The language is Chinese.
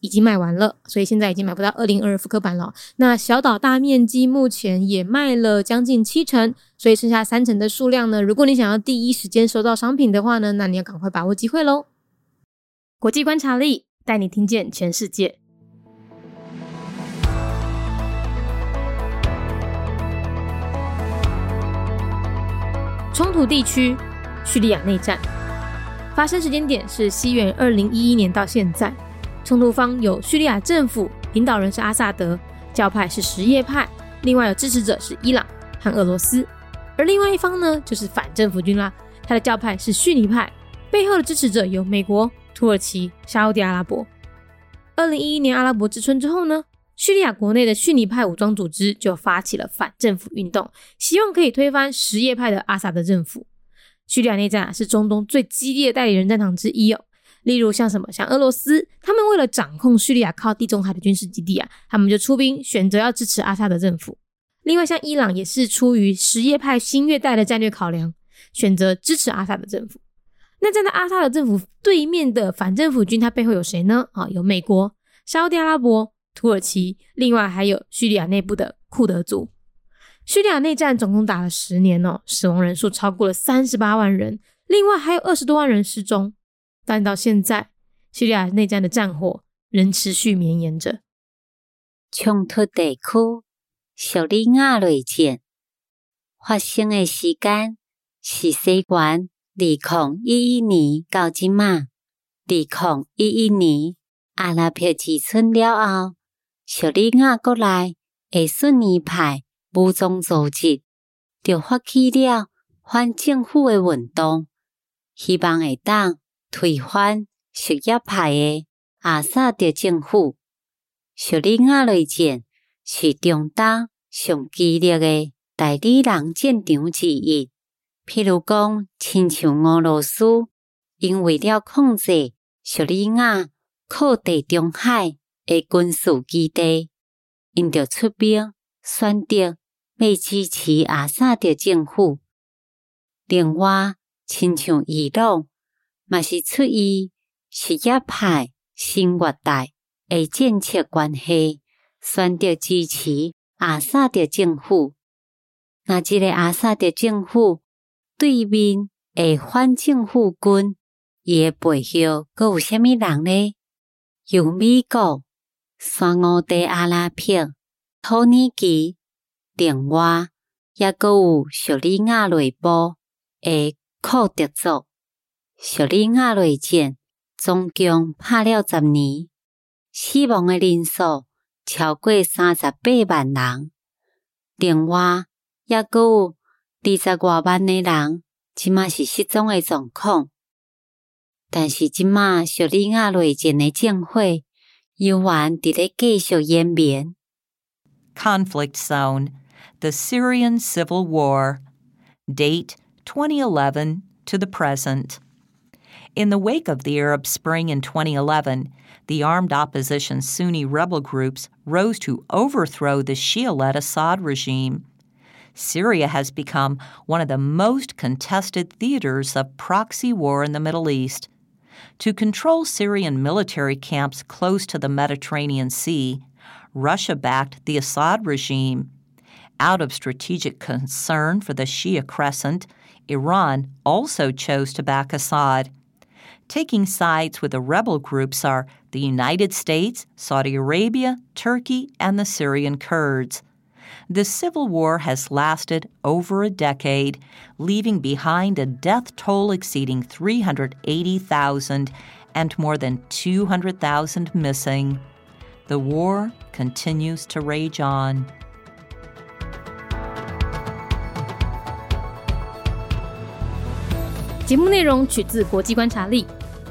已经卖完了，所以现在已经买不到二零二复刻版了。那小岛大面积目前也卖了将近七成，所以剩下三成的数量呢？如果你想要第一时间收到商品的话呢，那你要赶快把握机会喽！国际观察力带你听见全世界。冲突地区：叙利亚内战，发生时间点是西元二零一一年到现在。冲突方有叙利亚政府，领导人是阿萨德，教派是什叶派，另外有支持者是伊朗和俄罗斯，而另外一方呢就是反政府军啦，他的教派是逊尼派，背后的支持者有美国、土耳其、沙地阿拉伯。二零一一年阿拉伯之春之后呢，叙利亚国内的逊尼派武装组织就发起了反政府运动，希望可以推翻什叶派的阿萨德政府。叙利亚内战啊，是中东最激烈的代理人战场之一哦。例如像什么，像俄罗斯，他们为了掌控叙利亚靠地中海的军事基地啊，他们就出兵选择要支持阿萨德政府。另外，像伊朗也是出于什叶派新月代的战略考量，选择支持阿萨德政府。那站在阿萨德政府对面的反政府军，它背后有谁呢？啊，有美国、沙特阿拉伯、土耳其，另外还有叙利亚内部的库德族。叙利亚内战总共打了十年哦，死亡人数超过了三十八万人，另外还有二十多万人失踪。但到现在，叙利亚内战的战火仍持续绵延着。冲突地区叙利亚内战发生的时间是西元二零一一年到今嘛？二零一一年阿拉伯之春了后，叙利亚国内的逊尼派武装组织就发起了反政府的运动，希望会当。推翻什叶派的阿萨德政府，叙利亚内战是中东上激烈的代理人战场之一。譬如讲，亲像俄罗斯，因为了控制叙利亚靠地中海的军事基地，因着出兵选择要支持阿萨德政府。另外，亲像伊朗。嘛是出于什叶派新月代诶政策关系，选择支持阿萨德政府。那即个阿萨德政府对面诶反政府军，伊诶背后阁有虾米人呢？有美国、沙地阿拉伯、土耳其，另外也阁有叙利亚内部诶库德族。叙利亚内战总共拍了十年，死亡的人数超过三十八万人。另外，也阁有二十外万的人，即马是失踪的状况。但是，即马叙利亚内战的战火犹原伫咧继续延绵。Conflict Zone: The Syrian Civil War. Date 2011 to the present. In the wake of the Arab Spring in 2011, the armed opposition Sunni rebel groups rose to overthrow the Shia led Assad regime. Syria has become one of the most contested theaters of proxy war in the Middle East. To control Syrian military camps close to the Mediterranean Sea, Russia backed the Assad regime. Out of strategic concern for the Shia crescent, Iran also chose to back Assad. Taking sides with the rebel groups are the United States, Saudi Arabia, Turkey, and the Syrian Kurds. The civil war has lasted over a decade, leaving behind a death toll exceeding 380,000 and more than 200,000 missing. The war continues to rage on.